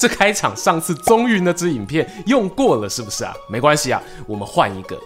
这开场上次终于那支影片用过了，是不是啊？没关系啊，我们换一个。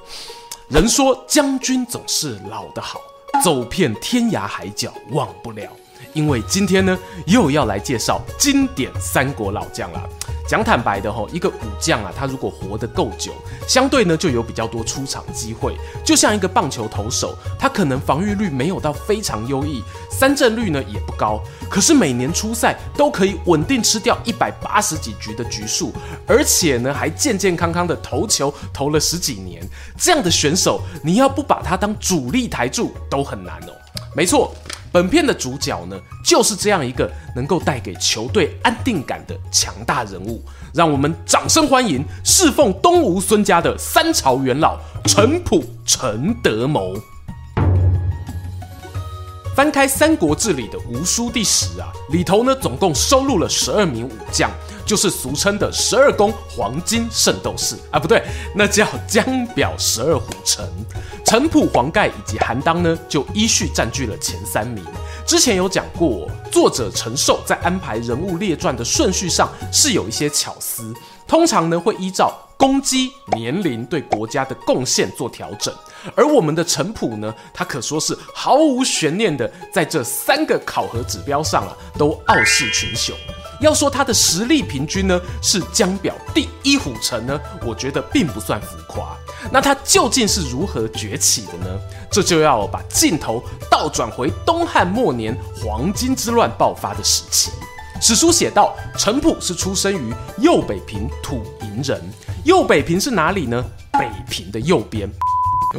人说将军总是老的好，走遍天涯海角忘不了。因为今天呢，又要来介绍经典三国老将了。讲坦白的吼，一个武将啊，他如果活得够久，相对呢就有比较多出场机会。就像一个棒球投手，他可能防御率没有到非常优异，三振率呢也不高，可是每年出赛都可以稳定吃掉一百八十几局的局数，而且呢还健健康康的投球投了十几年。这样的选手，你要不把他当主力台柱都很难哦。没错。本片的主角呢，就是这样一个能够带给球队安定感的强大人物。让我们掌声欢迎侍奉东吴孙家的三朝元老陈普陈德谋。翻开《三国志》里的吴书第十啊，里头呢总共收录了十二名武将。就是俗称的十二宫黄金圣斗士啊，不对，那叫江表十二虎臣。陈普、黄盖以及韩当呢，就依序占据了前三名。之前有讲过，作者陈寿在安排人物列传的顺序上是有一些巧思，通常呢会依照功绩、年龄对国家的贡献做调整。而我们的陈普呢，他可说是毫无悬念的，在这三个考核指标上啊，都傲视群雄。要说他的实力平均呢，是江表第一虎臣呢，我觉得并不算浮夸。那他究竟是如何崛起的呢？这就要把镜头倒转回东汉末年黄巾之乱爆发的时期。史书写道，陈普是出生于右北平土营人。右北平是哪里呢？北平的右边。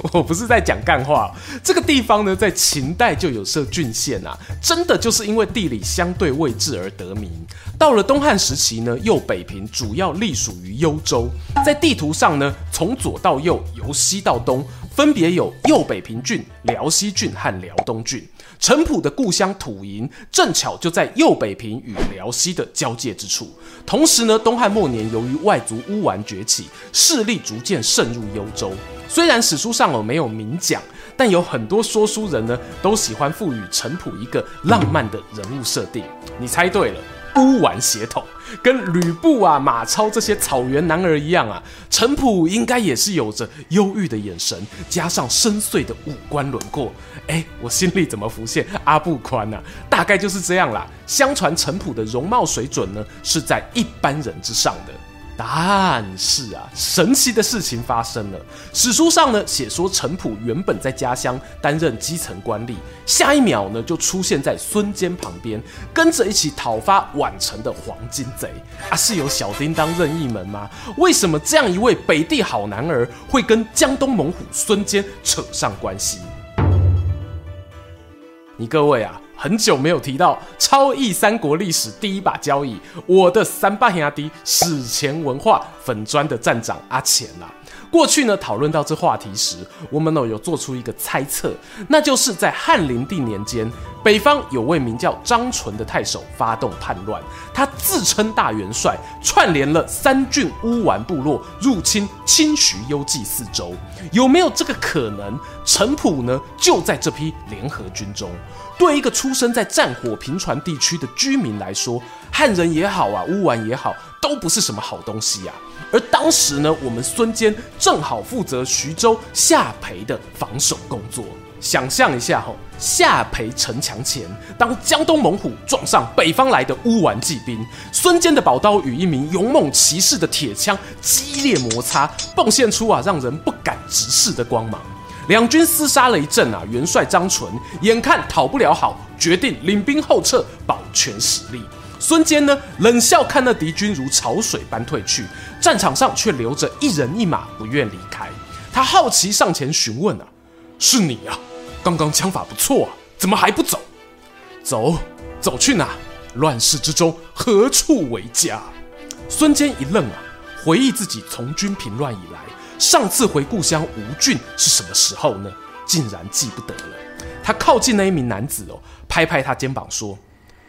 我不是在讲干话，这个地方呢，在秦代就有设郡县啊，真的就是因为地理相对位置而得名。到了东汉时期呢，右北平主要隶属于幽州，在地图上呢，从左到右，由西到东，分别有右北平郡、辽西郡和辽东郡。陈普的故乡土营正巧就在右北平与辽西的交界之处。同时呢，东汉末年由于外族乌丸崛起，势力逐渐渗入幽州。虽然史书上哦没有明讲，但有很多说书人呢都喜欢赋予陈普一个浪漫的人物设定。你猜对了，乌丸血统，跟吕布啊、马超这些草原男儿一样啊，陈普应该也是有着忧郁的眼神，加上深邃的五官轮廓。哎，我心里怎么浮现阿布宽呢、啊？大概就是这样啦。相传陈普的容貌水准呢是在一般人之上的。但是啊，神奇的事情发生了。史书上呢写说，陈普原本在家乡担任基层官吏，下一秒呢就出现在孙坚旁边，跟着一起讨伐宛城的黄巾贼。啊，是有小叮当任意门吗？为什么这样一位北地好男儿会跟江东猛虎孙坚扯上关系？你各位啊。很久没有提到超异三国历史第一把交椅，我的三八兄弟史前文化粉砖的站长阿钱啦。过去呢，讨论到这话题时，我们呢有做出一个猜测，那就是在汉灵帝年间，北方有位名叫张纯的太守发动叛乱，他自称大元帅，串联了三郡乌丸部落入侵清徐幽蓟四州。有没有这个可能？陈普呢就在这批联合军中。对一个出生在战火频传地区的居民来说，汉人也好啊，乌丸也好，都不是什么好东西啊。而当时呢，我们孙坚正好负责徐州下邳的防守工作。想象一下吼，下邳城墙前，当江东猛虎撞上北方来的乌丸骑兵，孙坚的宝刀与一名勇猛骑士的铁枪激烈摩擦，迸现出啊让人不敢直视的光芒。两军厮杀了一阵啊，元帅张纯眼看讨不了好，决定领兵后撤，保全实力。孙坚呢，冷笑看那敌军如潮水般退去，战场上却留着一人一马，不愿离开。他好奇上前询问啊：“是你啊？刚刚枪法不错啊，怎么还不走？走，走去哪？乱世之中何处为家？”孙坚一愣啊，回忆自己从军平乱以来，上次回故乡吴郡是什么时候呢？竟然记不得了。他靠近那一名男子哦，拍拍他肩膀说：“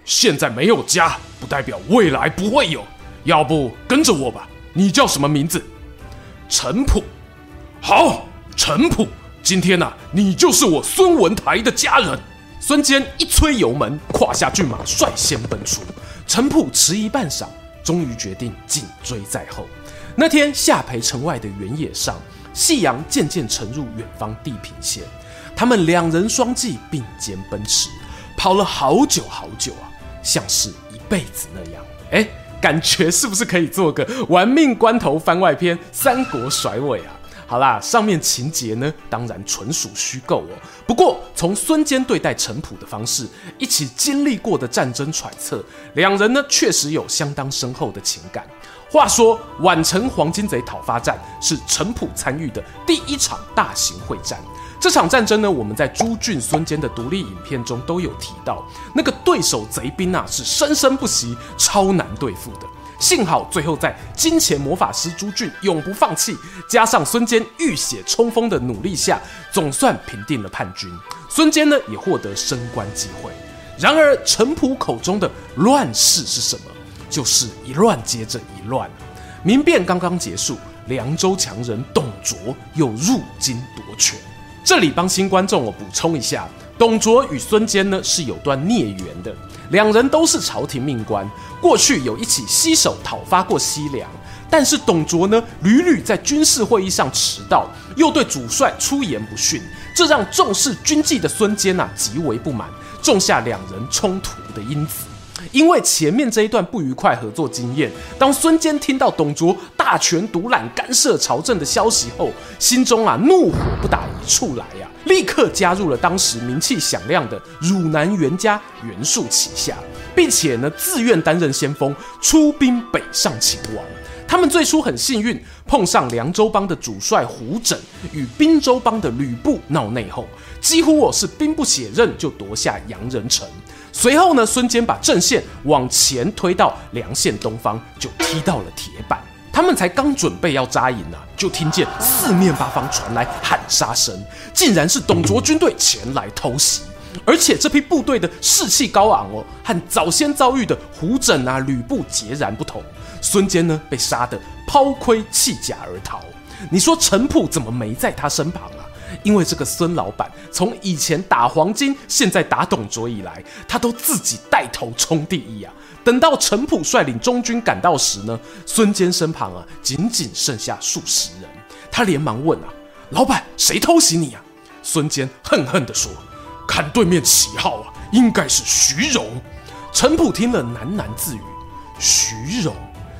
现在没有家，不代表未来不会有。要不跟着我吧。你叫什么名字？”陈普。好，陈普，今天呐、你就是我孙文台的家人。孙坚一催油门，胯下骏马率先奔出。陈普迟疑半晌，终于决定紧追在后。那天下邳城外的原野上，夕阳渐渐沉入远方地平线。他们两人双骑并肩奔驰，跑了好久好久啊，像是一辈子那样。哎，感觉是不是可以做个玩命关头番外篇《三国甩尾》啊？好啦，上面情节呢，当然纯属虚构哦。不过从孙坚对待陈普的方式，一起经历过的战争揣测，两人呢确实有相当深厚的情感。话说宛城黄巾贼讨伐战是陈普参与的第一场大型会战。这场战争呢，我们在朱俊、孙坚的独立影片中都有提到，那个对手贼兵啊是生生不息，超难对付的。幸好最后在金钱魔法师朱俊永不放弃，加上孙坚浴血冲锋的努力下，总算平定了叛军。孙坚呢也获得升官机会。然而陈普口中的乱世是什么？就是一乱接着一乱。民变刚刚结束，凉州强人董卓又入京夺权。这里帮新观众我补充一下，董卓与孙坚呢是有段孽缘的。两人都是朝廷命官，过去有一起携手讨伐过西凉。但是董卓呢，屡屡在军事会议上迟到，又对主帅出言不逊，这让重视军纪的孙坚啊极为不满，种下两人冲突的因子。因为前面这一段不愉快合作经验，当孙坚听到董卓大权独揽、干涉朝政的消息后，心中啊怒火不打一处来呀、啊。立刻加入了当时名气响亮的汝南袁家袁术旗下，并且呢自愿担任先锋，出兵北上秦王。他们最初很幸运，碰上凉州帮的主帅胡轸与滨州帮的吕布闹内讧，几乎我是兵不血刃就夺下阳人城。随后呢，孙坚把阵线往前推到梁县东方，就踢到了铁板。他们才刚准备要扎营呢、就听见四面八方传来喊杀声，竟然是董卓军队前来偷袭。而且这批部队的士气高昂哦，和早先遭遇的胡轸啊、吕布截然不同。孙坚呢，被杀得抛盔弃甲而逃。你说陈普怎么没在他身旁啊？因为这个孙老板从以前打黄巾，现在打董卓以来，他都自己带头冲第一啊。等到陈普率领中军赶到时呢，孙坚身旁啊，仅仅剩下数十人。他连忙问啊：“老板，谁偷袭你啊？”孙坚恨恨地说：“看对面旗号啊，应该是徐荣。”陈普听了喃喃自语：“徐荣，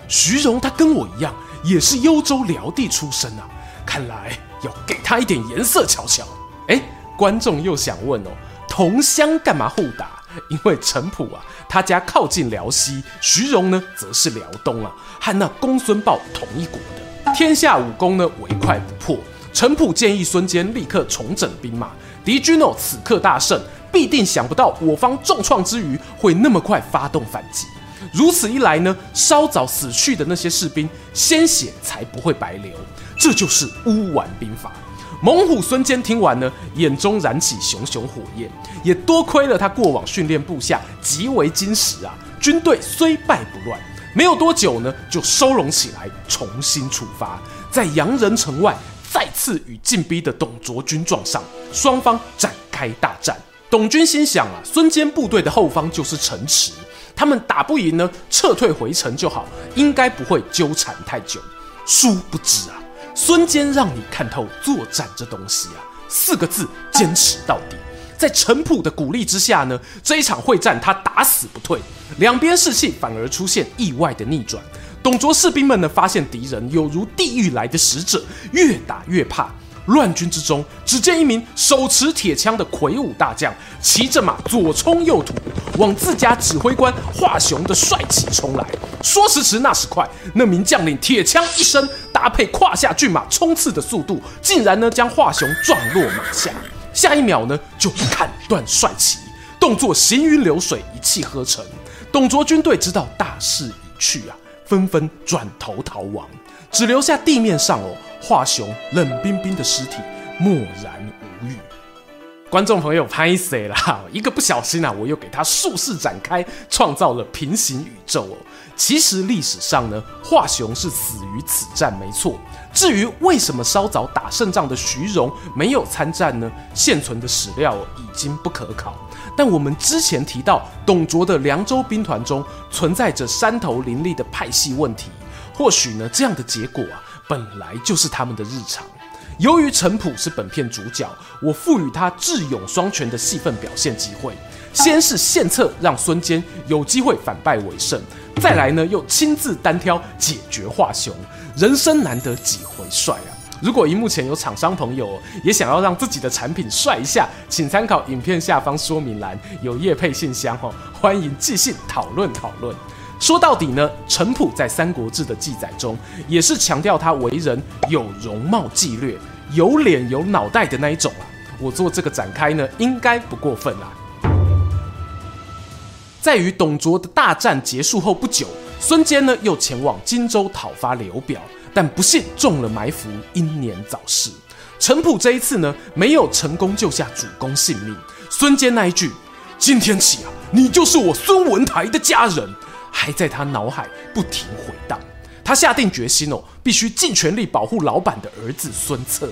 徐荣，他跟我一样，也是幽州辽地出身啊。看来要给他一点颜色瞧瞧。”哎，观众又想问哦，同乡干嘛互打？因为陈普啊，他家靠近辽西，徐荣呢，则是辽东啊，和那公孙豹同一国的。天下武功呢，唯快不破。陈普建议孙坚立刻重整兵马，敌军哦，此刻大胜，必定想不到我方重创之余，会那么快发动反击。如此一来呢，稍早死去的那些士兵，鲜血才不会白流。这就是乌丸兵法。猛虎孙坚听完呢，眼中燃起熊熊火焰。也多亏了他过往训练部下极为精实啊，军队虽败不乱，没有多久呢，就收拢起来，重新出发，在阳人城外再次与进逼的董卓军撞上，双方展开大战。董军心想啊，孙坚部队的后方就是城池，他们打不赢呢，撤退回城就好，应该不会纠缠太久。殊不知啊。孙坚让你看透作战这东西啊，四个字：坚持到底。在陈普的鼓励之下呢，这一场会战他打死不退，两边士气反而出现意外的逆转。董卓士兵们呢，发现敌人有如地狱来的使者，越打越怕。乱军之中，只见一名手持铁枪的魁梧大将，骑着马左冲右突，往自家指挥官华雄的帅旗冲来。说时迟，那时快，那名将领铁枪一伸，搭配胯下骏马冲刺的速度，竟然呢将华雄撞落马下。下一秒呢，就砍断帅旗，动作行云流水，一气呵成。董卓军队知道大势已去啊，纷纷转头逃亡，只留下地面上哦华雄冷冰冰的尸体，默然无语。观众朋友拍谁啦？一个不小心啊，我又给他术式展开，创造了平行宇宙哦。其实历史上呢，华雄是死于此战，没错。至于为什么稍早打胜仗的徐荣没有参战呢？现存的史料已经不可考。但我们之前提到，董卓的凉州兵团中存在着山头林立的派系问题，或许呢，这样的结果啊，本来就是他们的日常。由于陈普是本片主角，我赋予他智勇双全的戏份表现机会。先是献策让孙坚有机会反败为胜，再来呢，又亲自单挑解决华雄。人生难得几回帅啊！如果荧幕前有厂商朋友也想要让自己的产品帅一下，请参考影片下方说明栏有业配信箱哦，欢迎寄信讨论讨论。说到底呢，程普在《三国志》的记载中也是强调他为人有容貌计略、有脸有脑袋的那一种啊。我做这个展开呢，应该不过分啦。在与董卓的大战结束后不久。孙坚呢，又前往荆州讨伐刘表，但不幸中了埋伏，英年早逝。程普这一次呢，没有成功救下主公性命。孙坚那一句“今天起啊，你就是我孙文台的家人”，还在他脑海不停回荡。他下定决心哦，必须尽全力保护老板的儿子孙策。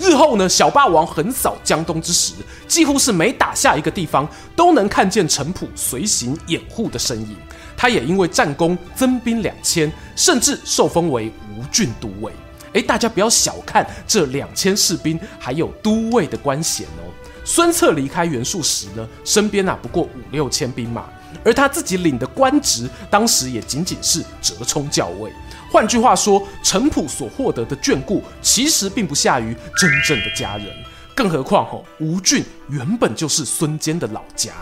日后呢，小霸王横扫江东之时，几乎是每打下一个地方，都能看见程普随行掩护的身影。他也因为战功增兵两千，甚至受封为吴郡都尉。哎，大家不要小看这两千士兵，还有都尉的官衔哦。孙策离开袁术时呢，身边啊不过五六千兵马，而他自己领的官职，当时也仅仅是折冲校尉。换句话说，程普所获得的眷顾，其实并不下于真正的家人。更何况哦，吴郡原本就是孙坚的老家。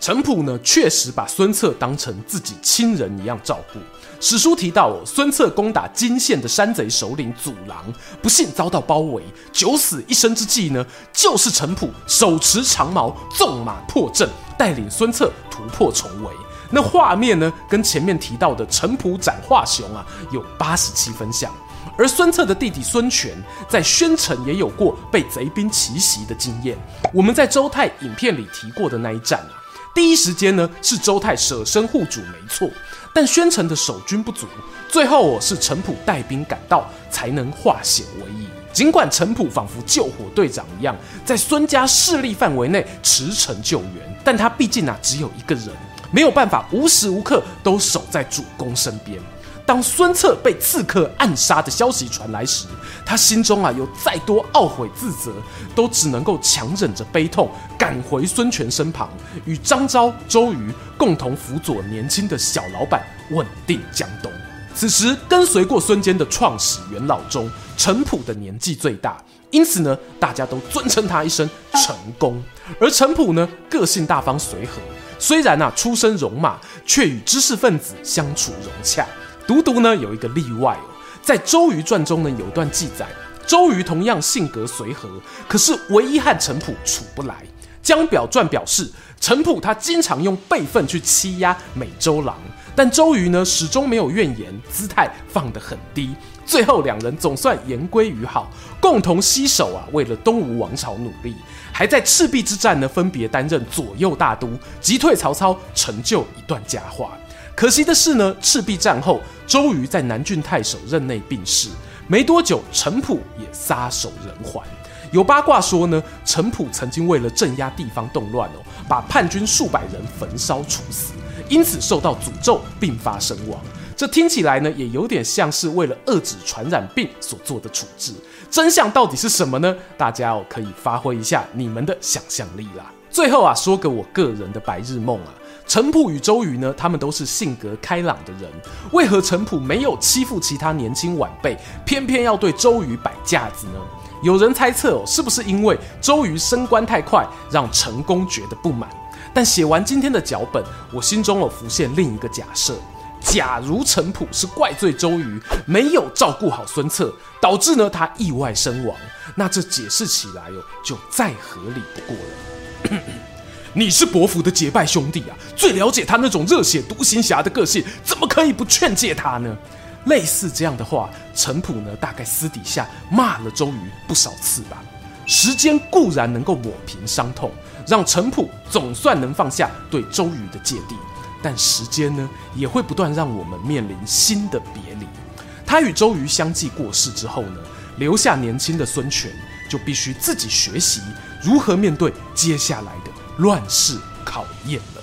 程普呢，确实把孙策当成自己亲人一样照顾。史书提到，哦，孙策攻打金县的山贼首领祖郎，不幸遭到包围，九死一生之际呢，就是程普手持长矛，纵马破阵，带领孙策突破重围。那画面呢，跟前面提到的程普斩华雄啊，有八十七分像。而孙策的弟弟孙权在宣城也有过被贼兵奇袭的经验。我们在周泰影片里提过的那一战啊。第一时间呢，是周泰舍身护主，没错。但宣城的守军不足，最后我是程普带兵赶到，才能化险为夷。尽管程普仿佛救火队长一样，在孙家势力范围内驰骋救援，但他毕竟啊只有一个人，没有办法无时无刻都守在主公身边。当孙策被刺客暗杀的消息传来时，他心中啊有再多懊悔自责，都只能够强忍着悲痛，赶回孙权身旁，与张昭、周瑜共同辅佐年轻的小老板，稳定江东。此时跟随过孙坚的创始元老中，程普的年纪最大，因此呢，大家都尊称他一声程公。而程普呢，个性大方随和，虽然啊出身戎马，却与知识分子相处融洽。独独呢有一个例外哦，在《周瑜传》中呢有段记载，周瑜同样性格随和，可是唯一和程普处不来。江表传表示，程普他经常用辈分去欺压美周郎，但周瑜呢始终没有怨言，姿态放得很低。最后两人总算言归于好，共同携手啊为了东吴王朝努力，还在赤壁之战呢分别担任左右大都，击退曹操，成就一段佳话。可惜的是呢，赤壁战后，周瑜在南郡太守任内病逝，没多久，程普也撒手人寰。有八卦说呢，程普曾经为了镇压地方动乱哦，把叛军数百人焚烧处死，因此受到诅咒，病发身亡。这听起来呢，也有点像是为了遏制传染病所做的处置。真相到底是什么呢？大家哦可以发挥一下你们的想象力啦。最后啊，说个我个人的白日梦啊。程普与周瑜呢，他们都是性格开朗的人，为何程普没有欺负其他年轻晚辈，偏偏要对周瑜摆架子呢？有人猜测哦，是不是因为周瑜升官太快，让陈宫觉得不满？但写完今天的脚本，我心中有浮现另一个假设：假如程普是怪罪周瑜没有照顾好孙策，导致呢他意外身亡，那这解释起来哦，就再合理不过了。你是伯父的结拜兄弟啊，最了解他那种热血独行侠的个性，怎么可以不劝诫他呢？类似这样的话，程普呢大概私底下骂了周瑜不少次吧。时间固然能够抹平伤痛，让程普总算能放下对周瑜的芥蒂，但时间呢也会不断让我们面临新的别离。他与周瑜相继过世之后呢，留下年轻的孙权就必须自己学习如何面对接下来的乱世考验了。